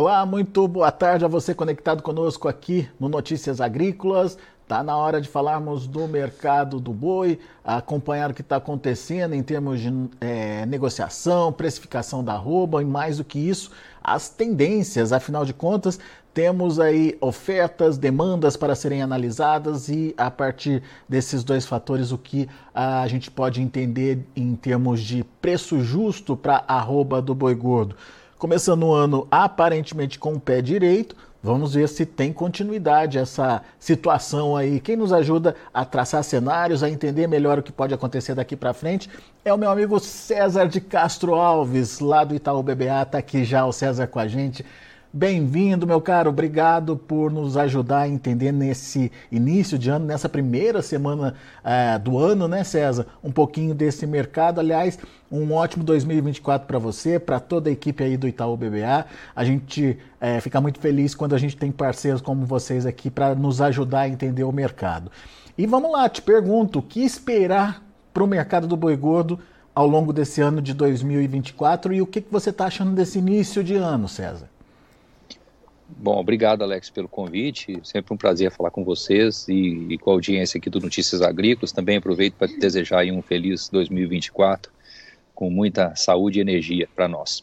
Olá, muito boa tarde a você conectado conosco aqui no Notícias Agrícolas. Está na hora de falarmos do mercado do boi, acompanhar o que está acontecendo em termos de é, negociação, precificação da arroba e mais do que isso, as tendências. Afinal de contas, temos aí ofertas, demandas para serem analisadas e a partir desses dois fatores o que a gente pode entender em termos de preço justo para a arroba do boi gordo. Começando o ano aparentemente com o pé direito, Vamos ver se tem continuidade essa situação aí. Quem nos ajuda a traçar cenários, a entender melhor o que pode acontecer daqui para frente é o meu amigo César de Castro Alves, lá do Itaú BBA. Está aqui já o César com a gente. Bem-vindo, meu caro. Obrigado por nos ajudar a entender nesse início de ano, nessa primeira semana uh, do ano, né, César? Um pouquinho desse mercado. Aliás, um ótimo 2024 para você, para toda a equipe aí do Itaú BBA. A gente uh, fica muito feliz quando a gente tem parceiros como vocês aqui para nos ajudar a entender o mercado. E vamos lá, te pergunto, o que esperar para o mercado do boi gordo ao longo desse ano de 2024 e o que, que você está achando desse início de ano, César? Bom, obrigado, Alex, pelo convite. Sempre um prazer falar com vocês e, e com a audiência aqui do Notícias Agrícolas. Também aproveito para desejar um feliz 2024 com muita saúde e energia para nós.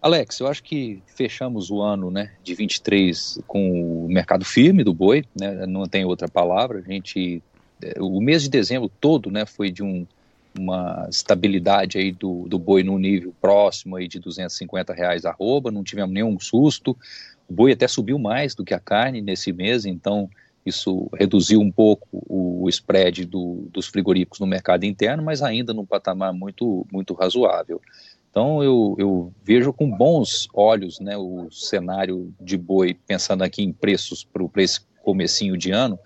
Alex, eu acho que fechamos o ano né, de 23 com o mercado firme do boi, né, não tem outra palavra. A gente, é, o mês de dezembro todo né, foi de um, uma estabilidade aí do, do boi num nível próximo aí de 250 reais arroba, não tivemos nenhum susto. O boi até subiu mais do que a carne nesse mês, então isso reduziu um pouco o spread do, dos frigoríficos no mercado interno, mas ainda num patamar muito, muito razoável. Então eu, eu vejo com bons olhos né, o cenário de boi, pensando aqui em preços para esse comecinho de ano,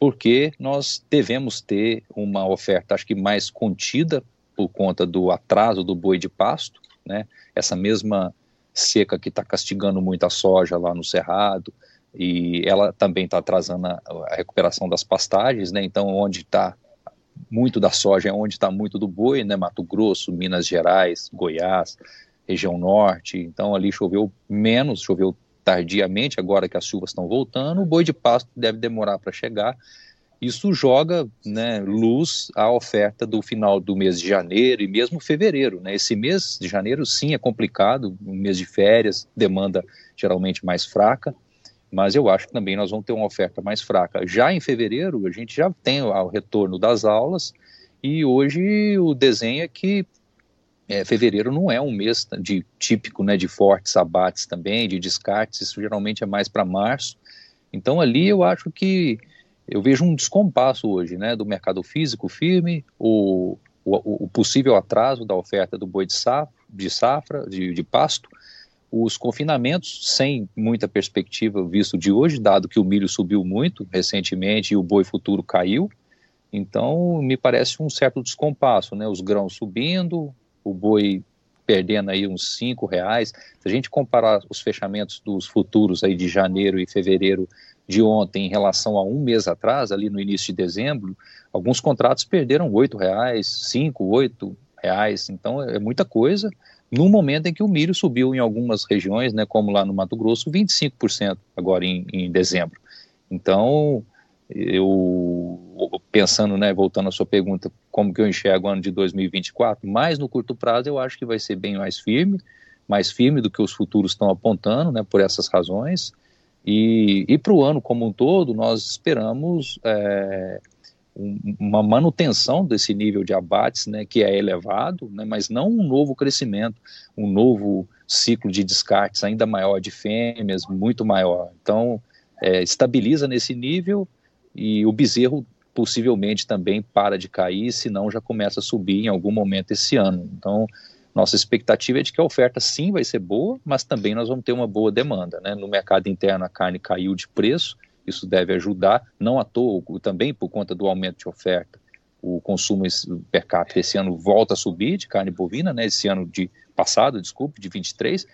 porque nós devemos ter uma oferta, acho que mais contida por conta do atraso do boi de pasto, né? Essa mesma seca que está castigando muito a soja lá no Cerrado, e ela também está atrasando a, a, recuperação das pastagens, né? Então, onde está muito da soja é onde está muito do boi, né? Mato Grosso, Minas Gerais, Goiás, região norte. Então, ali choveu menos, choveu tardiamente, agora que as chuvas estão voltando. O boi de pasto deve demorar para chegar isso joga né, luz à oferta do final do mês de janeiro e mesmo fevereiro. Né? Esse mês de janeiro, sim, é complicado, um mês de férias, demanda geralmente mais fraca, mas eu acho que também nós vamos ter uma oferta mais fraca. Já em fevereiro, a gente já tem o retorno das aulas e hoje o desenho é que é, fevereiro não é um mês de típico né, de fortes abates também, de descartes, isso geralmente é mais para março. Então ali eu acho que eu vejo um descompasso hoje, né, do mercado físico firme, o, o, o possível atraso da oferta do boi de safra, de, safra de, de pasto, os confinamentos sem muita perspectiva visto de hoje, dado que o milho subiu muito recentemente e o boi futuro caiu, então me parece um certo descompasso, né, os grãos subindo, o boi perdendo aí uns cinco reais, se a gente comparar os fechamentos dos futuros aí de janeiro e fevereiro de ontem em relação a um mês atrás, ali no início de dezembro, alguns contratos perderam oito reais, cinco, oito reais, então é muita coisa. No momento em que o milho subiu em algumas regiões, né, como lá no Mato Grosso, 25% agora em, em dezembro. Então, eu pensando, né, voltando à sua pergunta, como que eu enxergo o ano de 2024, mais no curto prazo eu acho que vai ser bem mais firme, mais firme do que os futuros estão apontando, né, por essas razões. E, e para o ano como um todo, nós esperamos é, um, uma manutenção desse nível de abates, né, que é elevado, né, mas não um novo crescimento, um novo ciclo de descartes ainda maior de fêmeas, muito maior. Então, é, estabiliza nesse nível e o bezerro possivelmente também para de cair, senão já começa a subir em algum momento esse ano. Então, nossa expectativa é de que a oferta sim vai ser boa, mas também nós vamos ter uma boa demanda. Né? No mercado interno a carne caiu de preço, isso deve ajudar, não à toa, também por conta do aumento de oferta. O consumo per capita esse ano volta a subir de carne bovina, né? esse ano de passado, desculpe, de 23,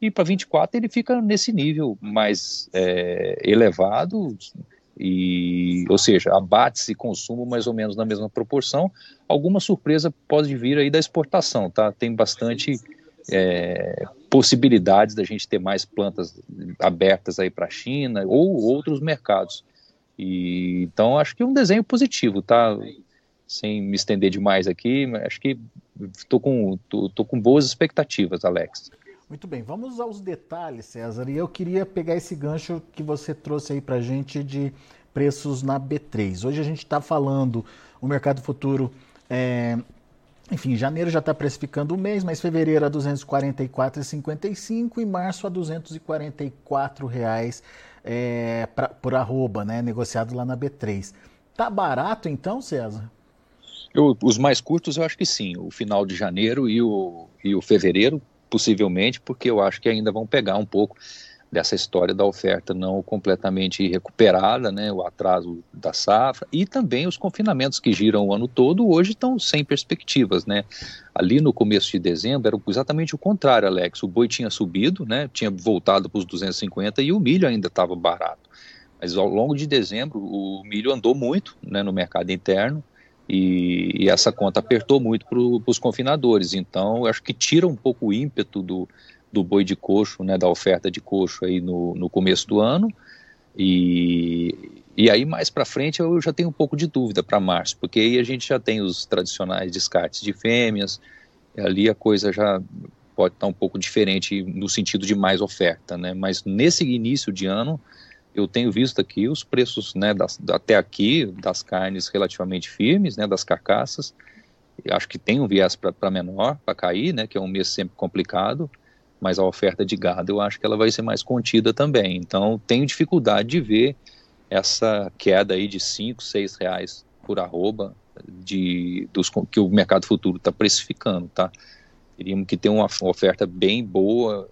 e para 24 ele fica nesse nível mais é, elevado, e, ou seja, abates e consumo mais ou menos na mesma proporção. Alguma surpresa pode vir aí da exportação, tá? Tem bastante é, possibilidades da gente ter mais plantas abertas aí para a China ou outros mercados. E, então acho que é um desenho positivo, tá? Sem me estender demais aqui, acho que estou com, tô, tô com boas expectativas, Alex. Muito bem, vamos aos detalhes, César. E eu queria pegar esse gancho que você trouxe aí para gente de preços na B3. Hoje a gente está falando o mercado futuro é, enfim, janeiro já está precificando o mês, mas fevereiro a R$ 244,55 e março a 244 reais é, pra, por arroba, né, negociado lá na B3. Tá barato então, César? Eu, os mais curtos eu acho que sim, o final de janeiro e o, e o fevereiro, possivelmente, porque eu acho que ainda vão pegar um pouco dessa história da oferta não completamente recuperada, né, o atraso da safra e também os confinamentos que giram o ano todo hoje estão sem perspectivas, né? Ali no começo de dezembro era exatamente o contrário, Alex. O boi tinha subido, né, tinha voltado para os 250 e o milho ainda estava barato. Mas ao longo de dezembro o milho andou muito, né, no mercado interno. E, e essa conta apertou muito para os confinadores, então acho que tira um pouco o ímpeto do, do boi de coxo, né, da oferta de coxo aí no, no começo do ano. E, e aí mais para frente eu já tenho um pouco de dúvida para março, porque aí a gente já tem os tradicionais descartes de fêmeas, ali a coisa já pode estar tá um pouco diferente no sentido de mais oferta, né? Mas nesse início de ano eu tenho visto aqui os preços, né, das, até aqui das carnes relativamente firmes, né, das carcaças. Eu acho que tem um viés para menor, para cair, né, que é um mês sempre complicado mas a oferta de gado eu acho que ela vai ser mais contida também. Então tenho dificuldade de ver essa queda aí de 5, 6 reais por arroba de, dos, que o mercado futuro está precificando, tá? Teríamos que ter uma oferta bem boa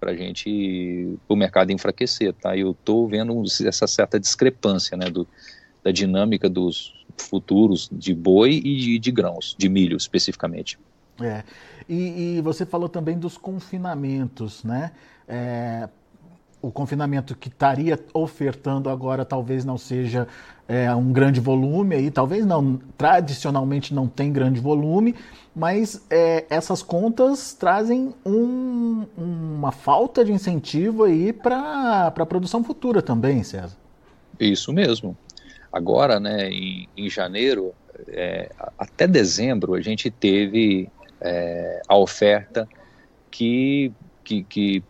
para gente, o mercado enfraquecer, tá? Eu estou vendo essa certa discrepância, né, do, da dinâmica dos futuros de boi e de, de grãos, de milho especificamente. É. E, e, você falou também dos confinamentos, né? É, o confinamento que estaria ofertando agora talvez não seja é, um grande volume aí, talvez não, tradicionalmente não tem grande volume, mas é, essas contas trazem um, uma falta de incentivo aí para a produção futura também, César. Isso mesmo. Agora, né, em, em janeiro, é, até dezembro, a gente teve é, a oferta que, que, que,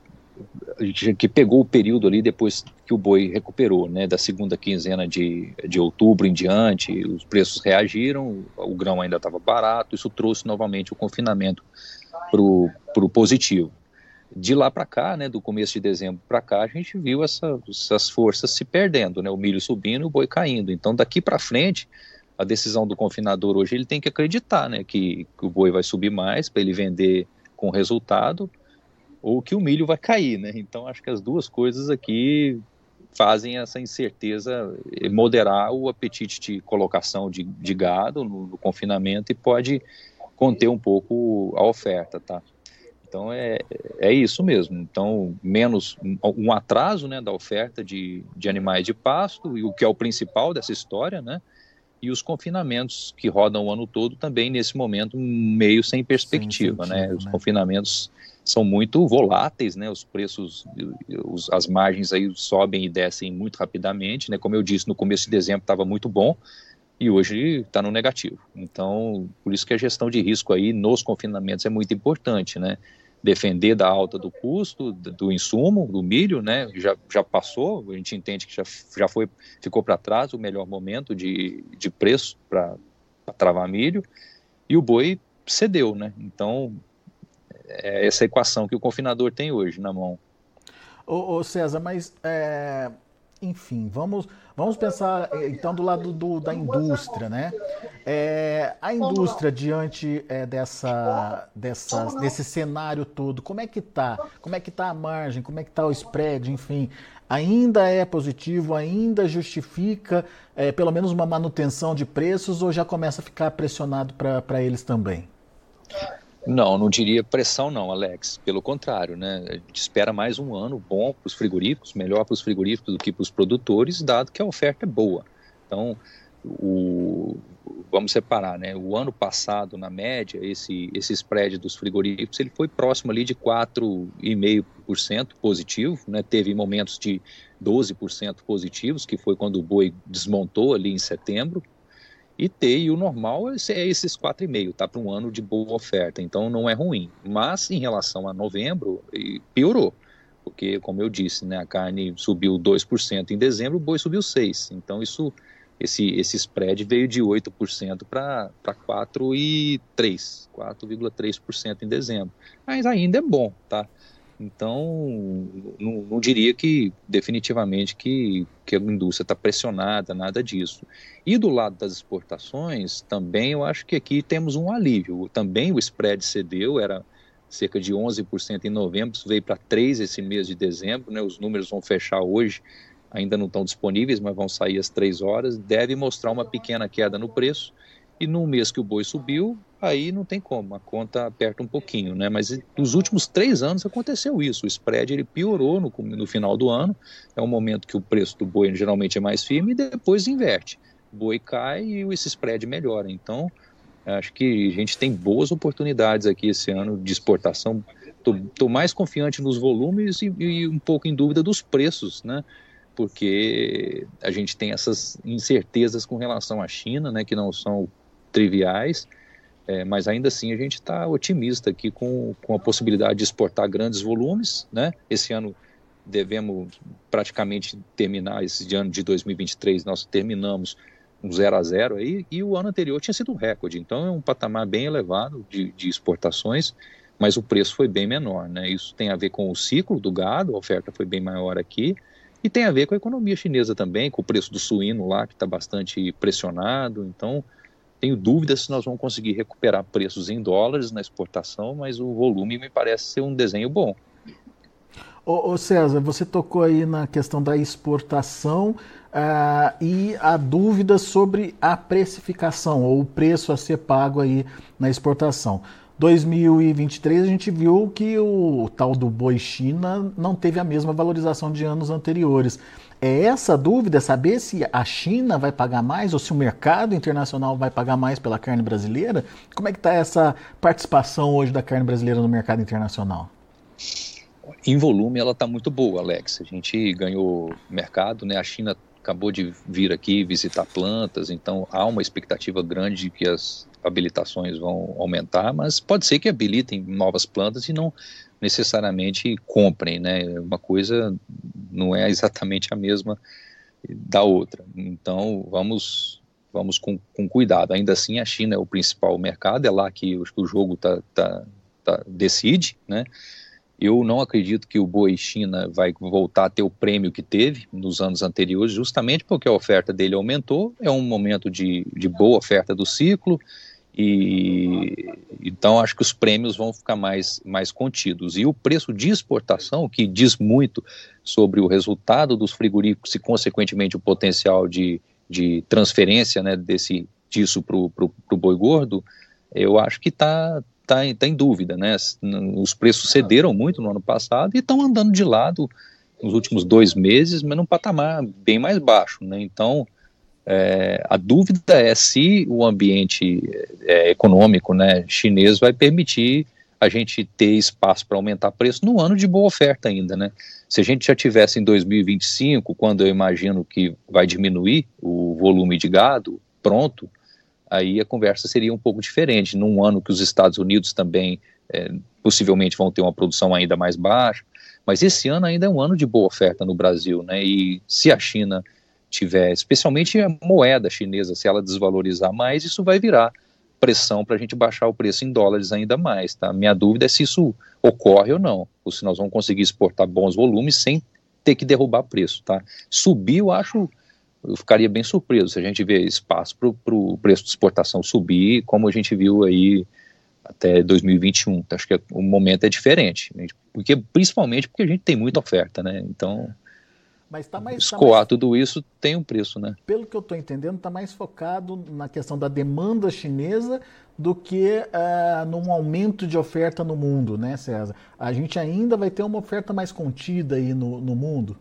que, pegou o período ali depois que o boi recuperou, né, da segunda quinzena de, de outubro em diante, os preços reagiram, o grão ainda estava barato, isso trouxe novamente o confinamento para o positivo. De lá para cá, né, do começo de dezembro para cá, a gente viu essa, essas forças se perdendo, né, o milho subindo e o boi caindo. Então, daqui para frente, a decisão do confinador hoje ele tem que acreditar, né, que, que o boi vai subir mais para ele vender com resultado ou que o milho vai cair, né? Então acho que as duas coisas aqui fazem essa incerteza moderar o apetite de colocação de, de gado no, no, confinamento e pode conter um pouco a oferta, tá? Então é, é isso mesmo. Então menos um, um atraso, né, da oferta de, de animais de pasto e o que é o principal dessa história, né? e os confinamentos que rodam o ano todo também nesse momento meio sem perspectiva, sem sentido, né? Os né? confinamentos são muito voláteis, né? Os preços, os, as margens aí sobem e descem muito rapidamente, né? Como eu disse, no começo de dezembro estava muito bom e hoje está no negativo. Então, por isso que a gestão de risco aí nos confinamentos é muito importante, né? defender da alta do custo do insumo, do milho, né? Já, já passou, a gente entende que já, já foi, ficou para trás o melhor momento de, de preço para travar milho, e o boi cedeu, né? Então, é essa equação que o confinador tem hoje na mão. Ô, ô César, mas é, enfim, vamos, vamos pensar então do lado do, da indústria, né? É, a indústria diante é, dessa, dessa, desse cenário todo, como é que tá? Como é que tá a margem? Como é que tá o spread? Enfim, ainda é positivo? Ainda justifica é, pelo menos uma manutenção de preços ou já começa a ficar pressionado para eles também? Não, não diria pressão não, Alex. Pelo contrário, né? A gente espera mais um ano bom para os frigoríficos, melhor para os frigoríficos do que para os produtores, dado que a oferta é boa. Então, o, vamos separar, né? O ano passado, na média, esse, esse spread dos frigoríficos ele foi próximo ali de 4,5% positivo, né? Teve momentos de 12% positivos, que foi quando o boi desmontou ali em setembro. E T, e o normal é, é esses 4,5, tá? Para um ano de boa oferta, então não é ruim. Mas em relação a novembro, piorou porque, como eu disse, né, a carne subiu 2% em dezembro, o boi subiu 6%. Então, isso esse, esse spread veio de 8% para 4,3%, 4,3% em dezembro. Mas ainda é bom, tá? Então, não, não diria que definitivamente que, que a indústria está pressionada, nada disso. E do lado das exportações, também eu acho que aqui temos um alívio. Também o spread cedeu, era cerca de 11% em novembro, veio para 3% esse mês de dezembro, né? os números vão fechar hoje, ainda não estão disponíveis, mas vão sair às 3 horas, deve mostrar uma pequena queda no preço, e no mês que o boi subiu, aí não tem como, a conta aperta um pouquinho, né? Mas nos últimos três anos aconteceu isso, o spread ele piorou no, no final do ano, é um momento que o preço do boi geralmente é mais firme e depois inverte. O boi cai e esse spread melhora, então acho que a gente tem boas oportunidades aqui esse ano de exportação. Estou mais confiante nos volumes e, e um pouco em dúvida dos preços, né? porque a gente tem essas incertezas com relação à China, né, que não são triviais, é, mas ainda assim a gente está otimista aqui com, com a possibilidade de exportar grandes volumes, né? Esse ano devemos praticamente terminar esse ano de 2023, nós terminamos um 0 a 0 aí, e o ano anterior tinha sido um recorde, então é um patamar bem elevado de, de exportações, mas o preço foi bem menor, né? Isso tem a ver com o ciclo do gado, a oferta foi bem maior aqui, e tem a ver com a economia chinesa também, com o preço do suíno lá, que está bastante pressionado. Então, tenho dúvidas se nós vamos conseguir recuperar preços em dólares na exportação, mas o volume me parece ser um desenho bom. Ô, ô César, você tocou aí na questão da exportação uh, e a dúvida sobre a precificação ou o preço a ser pago aí na exportação. 2023 a gente viu que o tal do boi China não teve a mesma valorização de anos anteriores. É essa dúvida, saber se a China vai pagar mais ou se o mercado internacional vai pagar mais pela carne brasileira? Como é que está essa participação hoje da carne brasileira no mercado internacional? Em volume ela está muito boa, Alex. A gente ganhou mercado, né? A China acabou de vir aqui visitar plantas, então há uma expectativa grande de que as habilitações vão aumentar, mas pode ser que habilitem novas plantas e não necessariamente comprem, né? Uma coisa não é exatamente a mesma da outra. Então vamos vamos com, com cuidado. Ainda assim, a China é o principal mercado, é lá que o jogo tá, tá, tá decide, né? Eu não acredito que o boi China vai voltar a ter o prêmio que teve nos anos anteriores, justamente porque a oferta dele aumentou. É um momento de, de boa oferta do ciclo, e então acho que os prêmios vão ficar mais, mais contidos. E o preço de exportação, que diz muito sobre o resultado dos frigoríficos e, consequentemente, o potencial de, de transferência né, desse, disso para o boi gordo, eu acho que está tá, tá em dúvida. Né? Os preços cederam muito no ano passado e estão andando de lado nos últimos dois meses, mas num patamar bem mais baixo. Né? Então, é, a dúvida é se o ambiente é, econômico né, chinês vai permitir a gente ter espaço para aumentar preço no ano de boa oferta ainda, né? Se a gente já tivesse em 2025, quando eu imagino que vai diminuir o volume de gado pronto, aí a conversa seria um pouco diferente. Num ano que os Estados Unidos também é, possivelmente vão ter uma produção ainda mais baixa, mas esse ano ainda é um ano de boa oferta no Brasil, né? E se a China tiver, especialmente a moeda chinesa, se ela desvalorizar mais, isso vai virar pressão para a gente baixar o preço em dólares ainda mais, tá? Minha dúvida é se isso ocorre ou não, ou se nós vamos conseguir exportar bons volumes sem ter que derrubar preço, tá? Subir, eu acho, eu ficaria bem surpreso se a gente vê espaço para o preço de exportação subir, como a gente viu aí até 2021. Tá? Acho que o momento é diferente, né? porque principalmente porque a gente tem muita oferta, né? Então mas tá mais. Escoar tá mais, tudo isso tem um preço, né? Pelo que eu estou entendendo, está mais focado na questão da demanda chinesa do que uh, num aumento de oferta no mundo, né, César? A gente ainda vai ter uma oferta mais contida aí no, no mundo?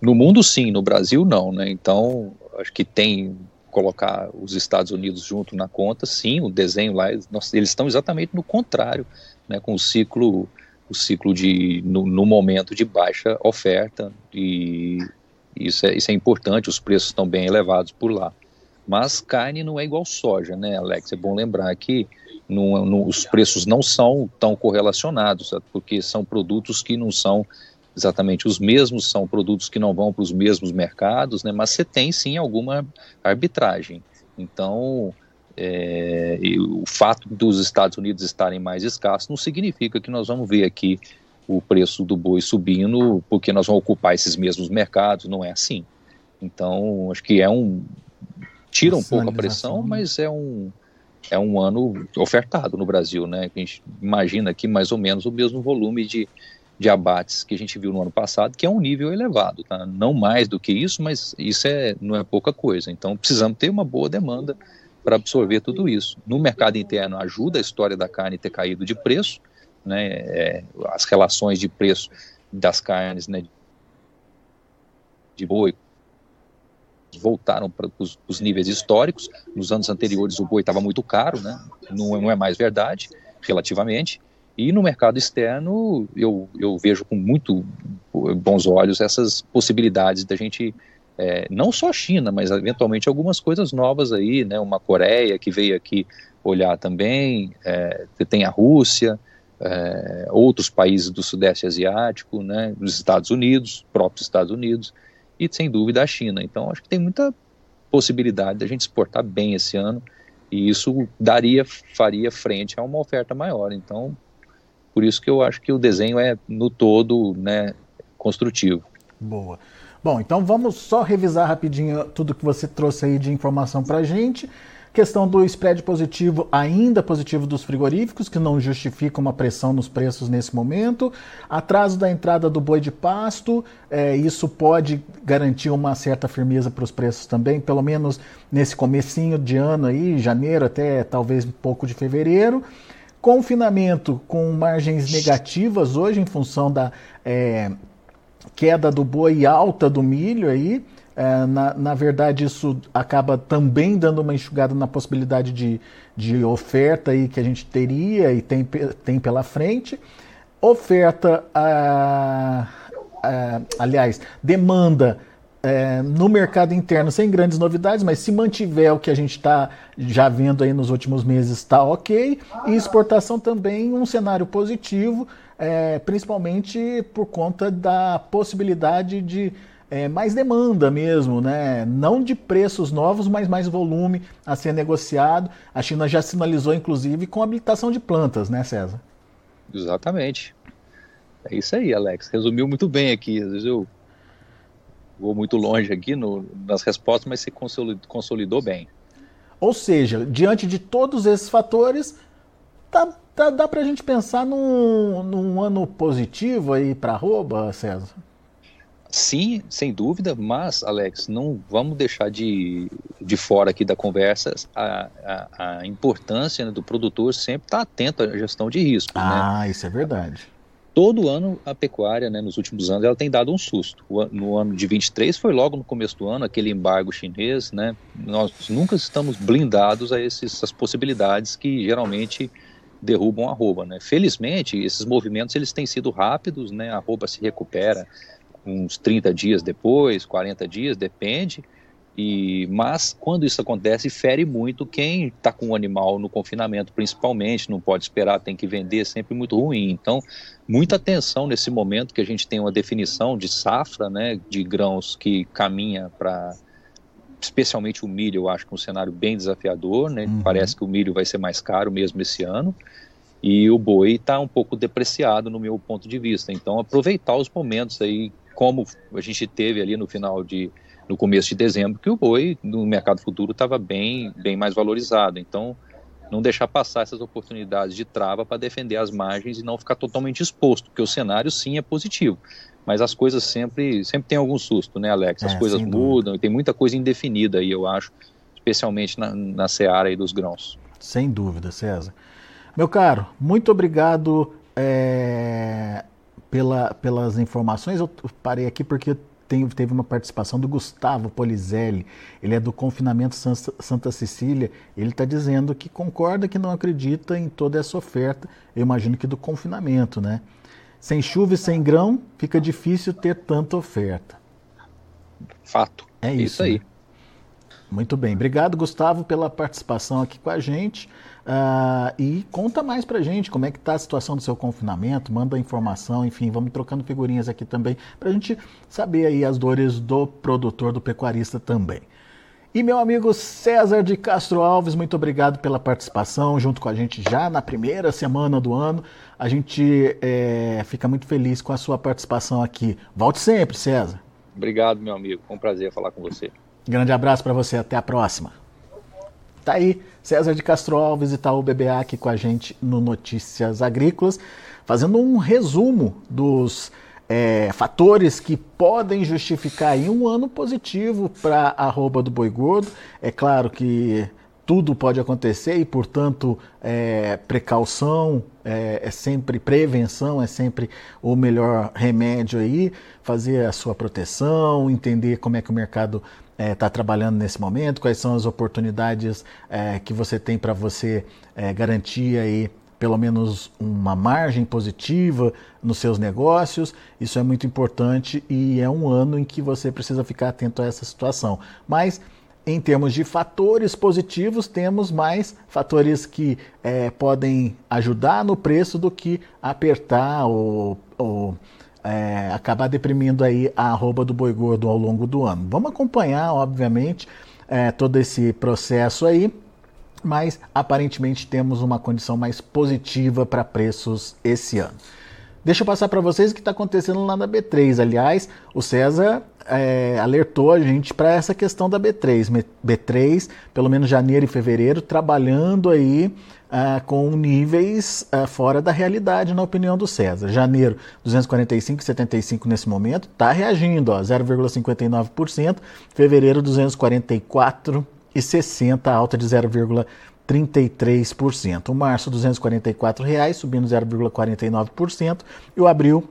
No mundo, sim. No Brasil, não, né? Então, acho que tem colocar os Estados Unidos junto na conta, sim, o desenho lá, eles estão exatamente no contrário, né, com o ciclo, o ciclo de, no, no momento de baixa oferta, e isso é, isso é importante, os preços estão bem elevados por lá. Mas carne não é igual soja, né, Alex? É bom lembrar que no, os preços não são tão correlacionados, porque são produtos que não são exatamente os mesmos, são produtos que não vão para os mesmos mercados, né, mas você tem sim alguma arbitragem. Então, é, o fato dos Estados Unidos estarem mais escassos não significa que nós vamos ver aqui o preço do boi subindo porque nós vamos ocupar esses mesmos mercados, não é assim. Então, acho que é um. tira um pouco a pressão, mas é um, é um ano ofertado no Brasil, né? A gente imagina aqui mais ou menos o mesmo volume de, de abates que a gente viu no ano passado, que é um nível elevado, tá? Não mais do que isso, mas isso é, não é pouca coisa. Então precisamos ter uma boa demanda para absorver tudo isso. No mercado interno ajuda a história da carne ter caído de preço, né? É, as relações de preço das carnes, né? De boi voltaram para os níveis históricos. Nos anos anteriores o boi estava muito caro, né? Não, não é mais verdade, relativamente. E no mercado externo, eu, eu vejo com muito bons olhos essas possibilidades da gente, é, não só a China, mas eventualmente algumas coisas novas aí, né? Uma Coreia que veio aqui olhar também, é, tem a Rússia, é, outros países do Sudeste Asiático, né? Os Estados Unidos, próprios Estados Unidos, e sem dúvida a China. Então, acho que tem muita possibilidade da gente exportar bem esse ano e isso daria, faria frente a uma oferta maior. Então, por isso que eu acho que o desenho é, no todo, né, construtivo. Boa. Bom, então vamos só revisar rapidinho tudo que você trouxe aí de informação para a gente. Questão do spread positivo, ainda positivo dos frigoríficos, que não justifica uma pressão nos preços nesse momento. Atraso da entrada do boi de pasto, é, isso pode garantir uma certa firmeza para os preços também, pelo menos nesse comecinho de ano aí, janeiro até talvez um pouco de fevereiro. Confinamento com margens negativas hoje em função da é, queda do boi alta do milho aí. É, na, na, verdade, isso acaba também dando uma enxugada na possibilidade de, de oferta aí que a gente teria e tem, tem pela frente. Oferta, ah, ah, aliás, demanda é, no mercado interno sem grandes novidades, mas se mantiver o que a gente está já vendo aí nos últimos meses, está ok. E exportação também um cenário positivo, é, principalmente por conta da possibilidade de é, mais demanda mesmo, né? Não de preços novos, mas mais volume a ser negociado. A China já sinalizou, inclusive, com habilitação de plantas, né, César? Exatamente. É isso aí, Alex. Resumiu muito bem aqui. Às vezes eu vou muito longe aqui no, nas respostas, mas você consolidou, consolidou bem. Ou seja, diante de todos esses fatores, tá, tá, dá para a gente pensar num, num ano positivo aí para arroba, César? Sim, sem dúvida, mas, Alex, não vamos deixar de, de fora aqui da conversa a, a, a importância né, do produtor sempre estar tá atento à gestão de risco. Né? Ah, né? isso é verdade todo ano a pecuária, né, nos últimos anos, ela tem dado um susto. No ano de 23 foi logo no começo do ano, aquele embargo chinês, né? Nós nunca estamos blindados a esses, essas possibilidades que geralmente derrubam a arroba, né? Felizmente, esses movimentos eles têm sido rápidos, né? A arroba se recupera uns 30 dias depois, 40 dias, depende. E, mas quando isso acontece, fere muito quem está com o animal no confinamento, principalmente, não pode esperar, tem que vender, é sempre muito ruim. Então, muita atenção nesse momento que a gente tem uma definição de safra, né, de grãos que caminha para especialmente o milho, eu acho que é um cenário bem desafiador, né? Uhum. Parece que o milho vai ser mais caro mesmo esse ano. E o boi está um pouco depreciado no meu ponto de vista. Então, aproveitar os momentos aí, como a gente teve ali no final de no começo de dezembro que o boi no mercado futuro estava bem, bem mais valorizado. Então, não deixar passar essas oportunidades de trava para defender as margens e não ficar totalmente exposto, porque o cenário sim é positivo. Mas as coisas sempre, sempre tem algum susto, né, Alex? As é, coisas mudam e tem muita coisa indefinida aí, eu acho, especialmente na, na seara aí dos grãos. Sem dúvida, César. Meu caro, muito obrigado é, pela, pelas informações. Eu parei aqui porque tem, teve uma participação do Gustavo Polizelli, ele é do Confinamento Santa Cecília, ele está dizendo que concorda que não acredita em toda essa oferta, eu imagino que do confinamento, né? Sem chuva e sem grão, fica difícil ter tanta oferta. Fato. É isso, isso aí. Né? Muito bem. Obrigado, Gustavo, pela participação aqui com a gente. Uh, e conta mais pra gente como é que tá a situação do seu confinamento, manda informação, enfim, vamos trocando figurinhas aqui também pra gente saber aí as dores do produtor, do pecuarista também. E meu amigo César de Castro Alves, muito obrigado pela participação junto com a gente já na primeira semana do ano. A gente é, fica muito feliz com a sua participação aqui. Volte sempre, César. Obrigado, meu amigo. Foi um prazer falar com você. Grande abraço para você. Até a próxima. Tá aí, César de Castro Alves e Itaú BBA aqui com a gente no Notícias Agrícolas, fazendo um resumo dos é, fatores que podem justificar um ano positivo para a arroba do boi gordo. É claro que tudo pode acontecer e, portanto, é, precaução é, é, sempre prevenção, é sempre o melhor remédio aí, fazer a sua proteção, entender como é que o mercado está é, tá trabalhando nesse momento, quais são as oportunidades é, que você tem para você é, garantir aí pelo menos uma margem positiva nos seus negócios. Isso é muito importante e é um ano em que você precisa ficar atento a essa situação. Mas em termos de fatores positivos, temos mais fatores que é, podem ajudar no preço do que apertar ou, ou é, acabar deprimindo aí a arroba do boi gordo ao longo do ano. Vamos acompanhar, obviamente, é, todo esse processo aí, mas aparentemente temos uma condição mais positiva para preços esse ano. Deixa eu passar para vocês o que está acontecendo lá na B3. Aliás, o César é, alertou a gente para essa questão da B3. B3, pelo menos janeiro e fevereiro, trabalhando aí uh, com níveis uh, fora da realidade, na opinião do César. Janeiro, 245,75 nesse momento, está reagindo, 0,59%. Fevereiro, 244,60, alta de 0,33%. O março, 244 reais, subindo 0,49%. E o abril,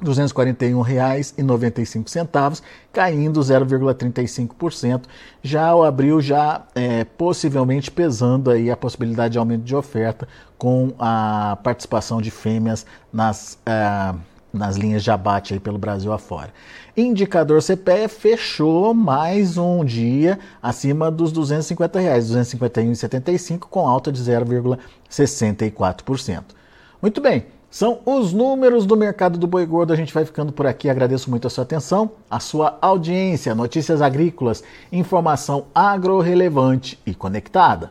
R$ 241,95, caindo 0,35%. Já o abril já é, possivelmente pesando aí a possibilidade de aumento de oferta com a participação de fêmeas nas, é, nas linhas de abate aí pelo Brasil afora. Indicador CPE fechou mais um dia acima dos 250 reais, 251,75 com alta de 0,64%. Muito bem, são os números do mercado do boi gordo. A gente vai ficando por aqui. Agradeço muito a sua atenção, a sua audiência, notícias agrícolas, informação agro-relevante e conectada.